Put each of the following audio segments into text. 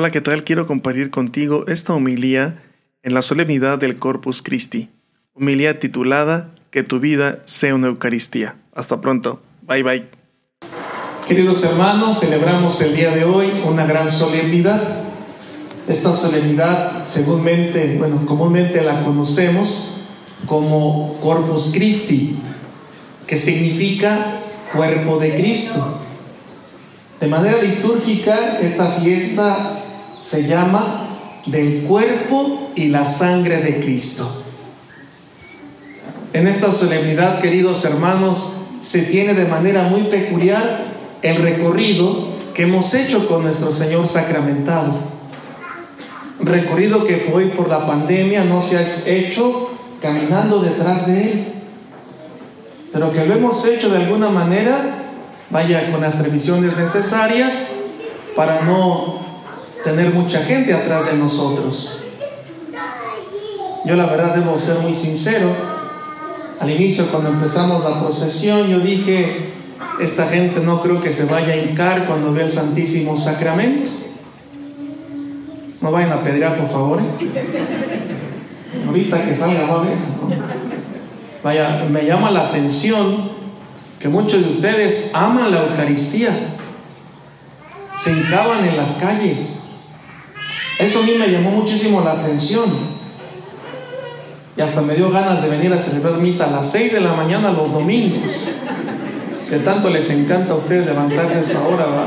Hola, ¿qué tal? Quiero compartir contigo esta homilía en la solemnidad del Corpus Christi. Homilía titulada Que tu vida sea una Eucaristía. Hasta pronto. Bye bye. Queridos hermanos, celebramos el día de hoy una gran solemnidad. Esta solemnidad, seguramente, bueno, comúnmente la conocemos como Corpus Christi, que significa cuerpo de Cristo. De manera litúrgica, esta fiesta se llama del cuerpo y la sangre de Cristo. En esta solemnidad, queridos hermanos, se tiene de manera muy peculiar el recorrido que hemos hecho con nuestro Señor sacramentado. Recorrido que hoy por la pandemia no se ha hecho caminando detrás de Él, pero que lo hemos hecho de alguna manera, vaya con las previsiones necesarias para no tener mucha gente atrás de nosotros. Yo la verdad debo ser muy sincero. Al inicio cuando empezamos la procesión yo dije, esta gente no creo que se vaya a hincar cuando vea el Santísimo Sacramento. No vayan a pedir por favor. ¿eh? Ahorita que salga va a ver. Vaya, me llama la atención que muchos de ustedes aman la Eucaristía. Se hincaban en las calles eso a mí me llamó muchísimo la atención. Y hasta me dio ganas de venir a celebrar misa a las 6 de la mañana los domingos. Que tanto les encanta a ustedes levantarse a esa hora, ¿va?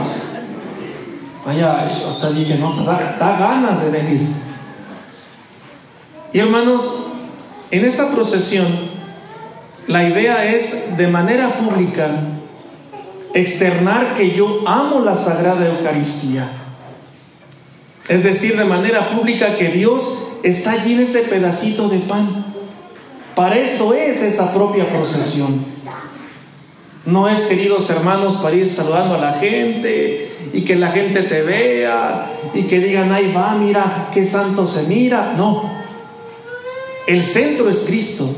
Vaya, hasta dije, no, da, da ganas de venir. Y hermanos, en esta procesión, la idea es de manera pública externar que yo amo la Sagrada Eucaristía es decir, de manera pública que Dios está allí en ese pedacito de pan. Para eso es esa propia procesión. No es, queridos hermanos, para ir saludando a la gente y que la gente te vea y que digan, ahí va, mira, qué santo se mira. No. El centro es Cristo.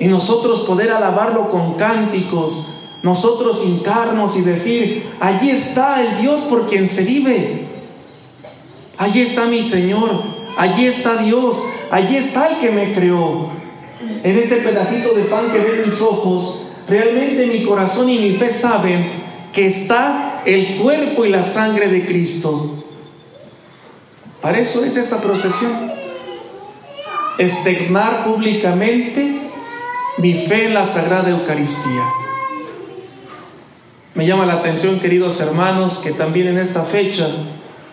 Y nosotros poder alabarlo con cánticos, nosotros hincarnos y decir, allí está el Dios por quien se vive. Allí está mi Señor, allí está Dios, allí está el que me creó. En ese pedacito de pan que ven mis ojos, realmente mi corazón y mi fe saben que está el cuerpo y la sangre de Cristo. Para eso es esa procesión. Estegnar públicamente mi fe en la Sagrada Eucaristía. Me llama la atención, queridos hermanos, que también en esta fecha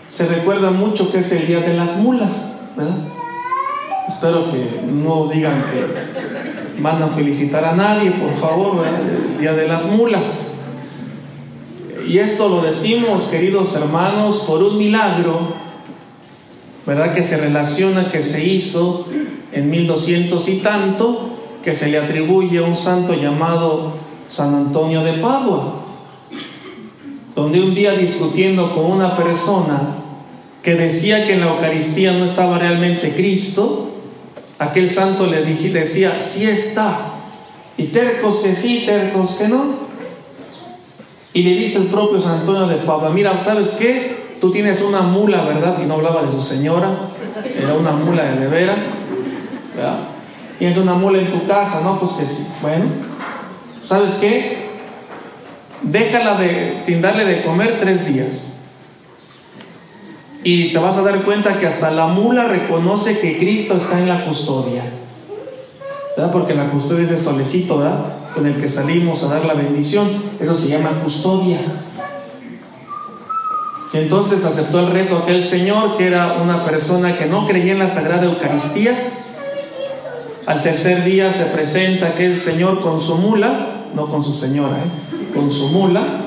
se recuerda mucho que es el Día de las Mulas, ¿verdad? Espero que no digan que van a felicitar a nadie, por favor, el Día de las Mulas. Y esto lo decimos, queridos hermanos, por un milagro, ¿verdad? Que se relaciona, que se hizo en 1200 y tanto, que se le atribuye a un santo llamado San Antonio de Padua donde un día discutiendo con una persona que decía que en la Eucaristía no estaba realmente Cristo, aquel santo le decía, sí está, y tercos que sí, tercos que no. Y le dice el propio San Antonio de Padua, mira, ¿sabes qué? Tú tienes una mula, ¿verdad? Y no hablaba de su señora, era una mula de, de veras. Tienes una mula en tu casa, ¿no? Pues que sí. Bueno, ¿sabes qué? Déjala de, sin darle de comer tres días. Y te vas a dar cuenta que hasta la mula reconoce que Cristo está en la custodia. ¿Verdad? Porque la custodia es ese solecito, ¿verdad? Con el que salimos a dar la bendición. Eso se llama custodia. Y entonces aceptó el reto aquel señor que era una persona que no creía en la Sagrada Eucaristía. Al tercer día se presenta aquel señor con su mula, no con su señora, ¿eh? Con su mula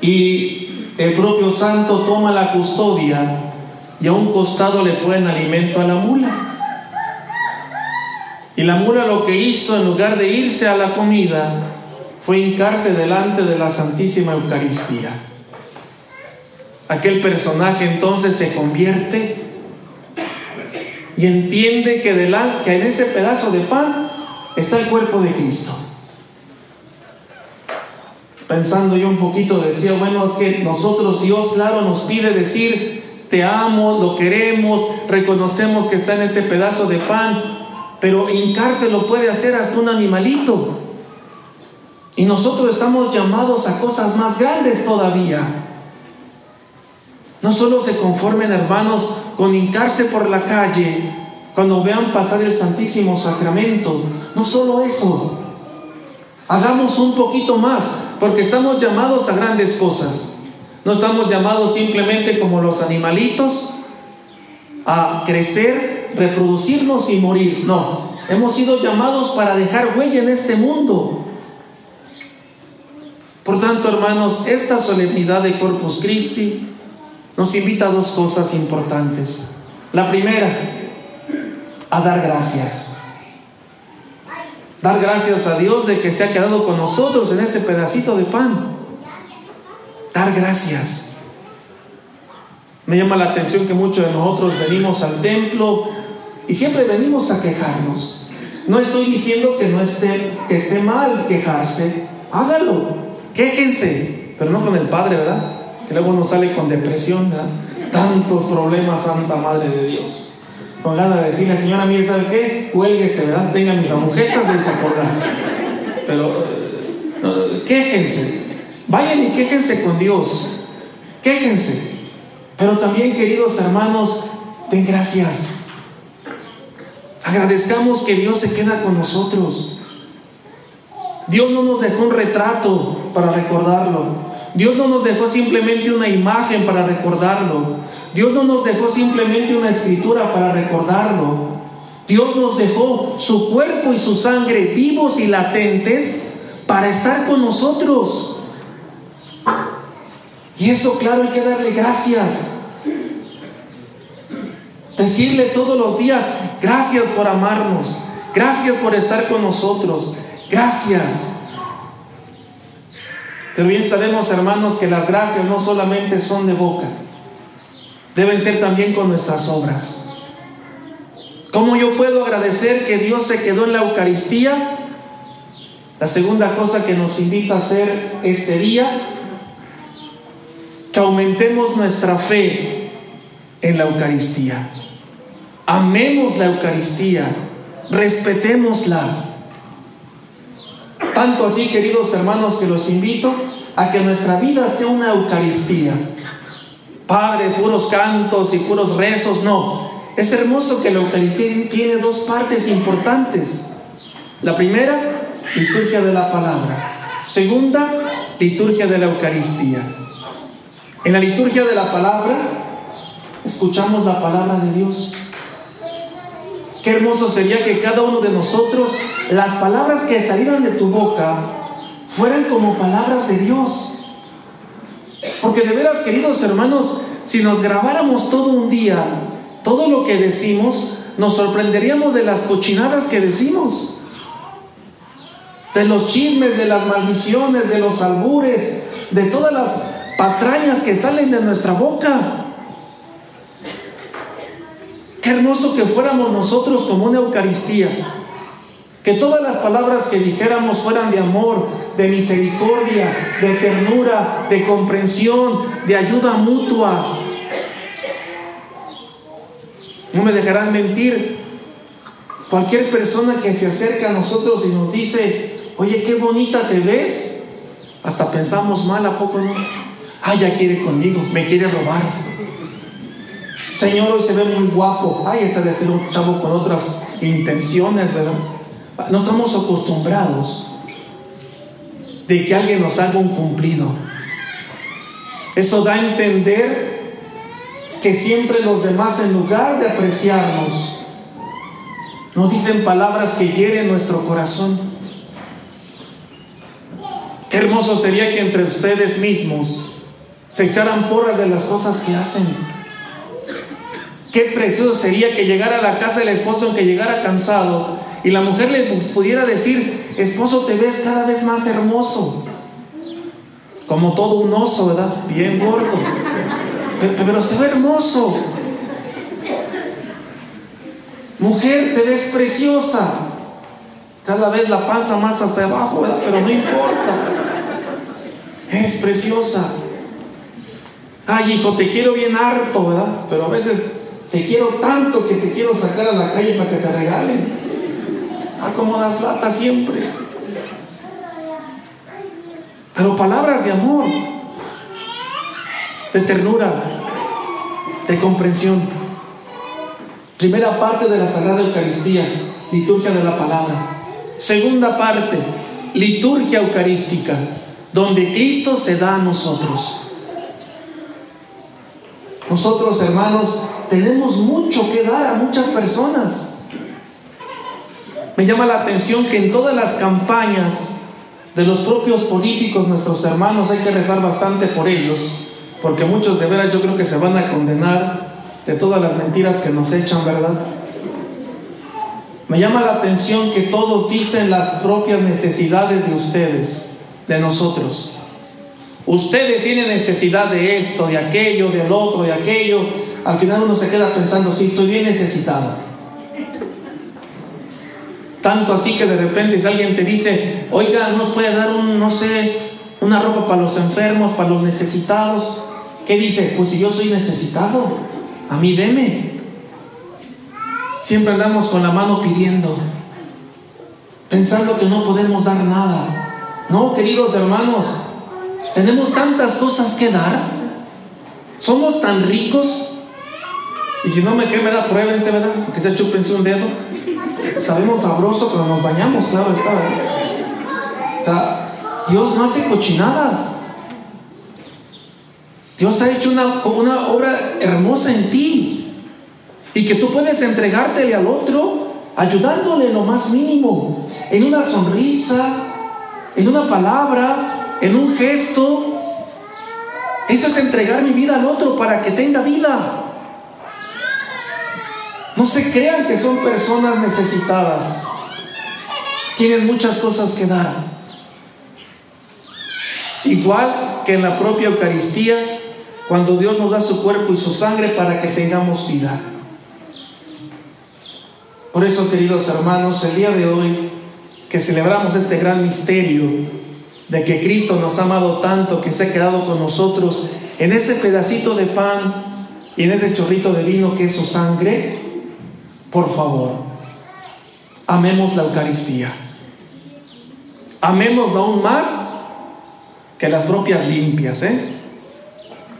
y el propio santo toma la custodia y a un costado le ponen alimento a la mula. Y la mula lo que hizo en lugar de irse a la comida fue hincarse delante de la Santísima Eucaristía. Aquel personaje entonces se convierte y entiende que, que en ese pedazo de pan está el cuerpo de Cristo. Pensando yo un poquito, decía, bueno, es que nosotros, Dios, claro, nos pide decir, te amo, lo queremos, reconocemos que está en ese pedazo de pan, pero hincarse lo puede hacer hasta un animalito. Y nosotros estamos llamados a cosas más grandes todavía. No solo se conformen, hermanos, con hincarse por la calle cuando vean pasar el Santísimo Sacramento. No solo eso. Hagamos un poquito más, porque estamos llamados a grandes cosas. No estamos llamados simplemente como los animalitos a crecer, reproducirnos y morir. No, hemos sido llamados para dejar huella en este mundo. Por tanto, hermanos, esta solemnidad de Corpus Christi nos invita a dos cosas importantes. La primera, a dar gracias. Dar gracias a Dios de que se ha quedado con nosotros en ese pedacito de pan. Dar gracias. Me llama la atención que muchos de nosotros venimos al templo y siempre venimos a quejarnos. No estoy diciendo que no esté, que esté mal quejarse. Hágalo, quéjense, pero no con el Padre, ¿verdad? Que luego uno sale con depresión, ¿verdad? Tantos problemas, Santa Madre de Dios. Con ganas de decirle, señora, mire, ¿sabe qué? Cuélguese, ¿verdad? Tenga mis agujetas de acordar. Pero eh, quéjense. Vayan y quéjense con Dios. Quéjense. Pero también, queridos hermanos, den gracias. Agradezcamos que Dios se queda con nosotros. Dios no nos dejó un retrato para recordarlo. Dios no nos dejó simplemente una imagen para recordarlo. Dios no nos dejó simplemente una escritura para recordarlo. Dios nos dejó su cuerpo y su sangre vivos y latentes para estar con nosotros. Y eso, claro, hay que darle gracias. Decirle todos los días, gracias por amarnos, gracias por estar con nosotros, gracias. Pero bien sabemos, hermanos, que las gracias no solamente son de boca, deben ser también con nuestras obras. ¿Cómo yo puedo agradecer que Dios se quedó en la Eucaristía? La segunda cosa que nos invita a hacer este día que aumentemos nuestra fe en la Eucaristía. Amemos la Eucaristía, respetémosla. Tanto así, queridos hermanos, que los invito a que nuestra vida sea una Eucaristía. Padre, puros cantos y puros rezos, no. Es hermoso que la Eucaristía tiene dos partes importantes. La primera, liturgia de la palabra. Segunda, liturgia de la Eucaristía. En la liturgia de la palabra escuchamos la palabra de Dios. Qué hermoso sería que cada uno de nosotros, las palabras que salieran de tu boca, fueran como palabras de Dios. Porque de veras, queridos hermanos, si nos grabáramos todo un día, todo lo que decimos, nos sorprenderíamos de las cochinadas que decimos, de los chismes, de las maldiciones, de los albures, de todas las patrañas que salen de nuestra boca. Qué hermoso que fuéramos nosotros como una Eucaristía. Que todas las palabras que dijéramos fueran de amor, de misericordia, de ternura, de comprensión, de ayuda mutua. No me dejarán mentir. Cualquier persona que se acerca a nosotros y nos dice, oye, qué bonita te ves, hasta pensamos mal, ¿a poco no? Ay, ya quiere conmigo, me quiere robar. Señor, hoy se ve muy guapo. Ay, este de ser un chavo con otras intenciones, ¿verdad? No estamos acostumbrados de que alguien nos haga un cumplido. Eso da a entender que siempre los demás, en lugar de apreciarnos, nos dicen palabras que hieren nuestro corazón. Qué hermoso sería que entre ustedes mismos se echaran porras de las cosas que hacen. Qué precioso sería que llegara a la casa del esposo aunque llegara cansado y la mujer le pudiera decir, esposo, te ves cada vez más hermoso. Como todo un oso, ¿verdad? Bien gordo. Pero, se ve hermoso. Mujer, te ves preciosa. Cada vez la panza más hasta abajo, ¿verdad? Pero no importa. Es preciosa. Ay, hijo, te quiero bien harto, ¿verdad? Pero a veces te quiero tanto que te quiero sacar a la calle para que te regalen. Ah, como das lata siempre. Pero palabras de amor, de ternura, de comprensión. Primera parte de la Sagrada Eucaristía, liturgia de la palabra. Segunda parte, liturgia eucarística, donde Cristo se da a nosotros. Nosotros, hermanos, tenemos mucho que dar a muchas personas. Me llama la atención que en todas las campañas de los propios políticos, nuestros hermanos, hay que rezar bastante por ellos, porque muchos de veras yo creo que se van a condenar de todas las mentiras que nos echan, ¿verdad? Me llama la atención que todos dicen las propias necesidades de ustedes, de nosotros. Ustedes tienen necesidad de esto, de aquello, del otro, de aquello. Al final uno se queda pensando, sí, estoy bien necesitado. Tanto así que de repente si alguien te dice, oiga, ¿nos puede dar un, no sé, una ropa para los enfermos, para los necesitados? ¿Qué dice? Pues si yo soy necesitado, a mí deme. Siempre andamos con la mano pidiendo, pensando que no podemos dar nada. No, queridos hermanos, tenemos tantas cosas que dar. Somos tan ricos. Y si no me creen, me da pruébense, ¿verdad? Que se chupense un dedo. Sabemos sabroso, pero nos bañamos, claro está, ¿verdad? O sea, Dios no hace cochinadas. Dios ha hecho una, una obra hermosa en ti. Y que tú puedes entregártele al otro ayudándole lo más mínimo. En una sonrisa, en una palabra, en un gesto. Eso es entregar mi vida al otro para que tenga vida. No se crean que son personas necesitadas. Tienen muchas cosas que dar. Igual que en la propia Eucaristía, cuando Dios nos da su cuerpo y su sangre para que tengamos vida. Por eso, queridos hermanos, el día de hoy que celebramos este gran misterio de que Cristo nos ha amado tanto que se ha quedado con nosotros en ese pedacito de pan y en ese chorrito de vino que es su sangre, por favor, amemos la Eucaristía. Amémosla aún más que las propias limpias, ¿eh?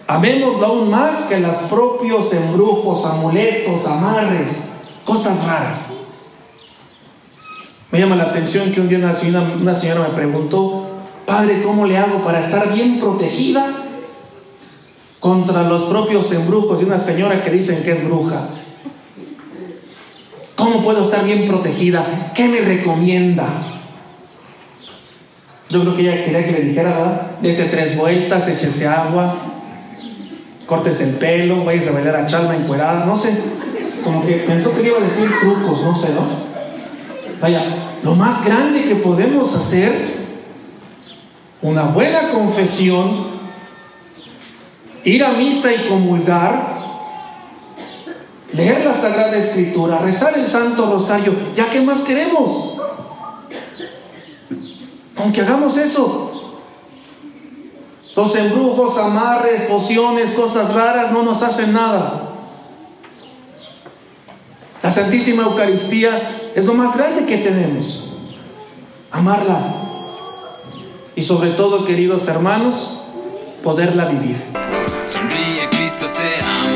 Amémosla aún más que los propios embrujos, amuletos, amarres, cosas raras. Me llama la atención que un día una señora, una señora me preguntó, Padre, ¿cómo le hago para estar bien protegida contra los propios embrujos de una señora que dicen que es bruja? ¿Cómo puedo estar bien protegida? ¿Qué me recomienda? Yo creo que ella quería que le dijera, ¿verdad? Dese tres vueltas, échese agua, cortes el pelo, vayas a bailar a chalma encuerada, no sé. Como que pensó que iba a decir trucos, no sé, ¿no? Vaya, lo más grande que podemos hacer una buena confesión, ir a misa y comulgar, leer la Sagrada Escritura, rezar el Santo Rosario, ¿ya qué más queremos? Aunque hagamos eso, los embrujos, amarres, pociones, cosas raras no nos hacen nada. La Santísima Eucaristía es lo más grande que tenemos. Amarla, y sobre todo, queridos hermanos, poderla vivir. Sonríe, Cristo te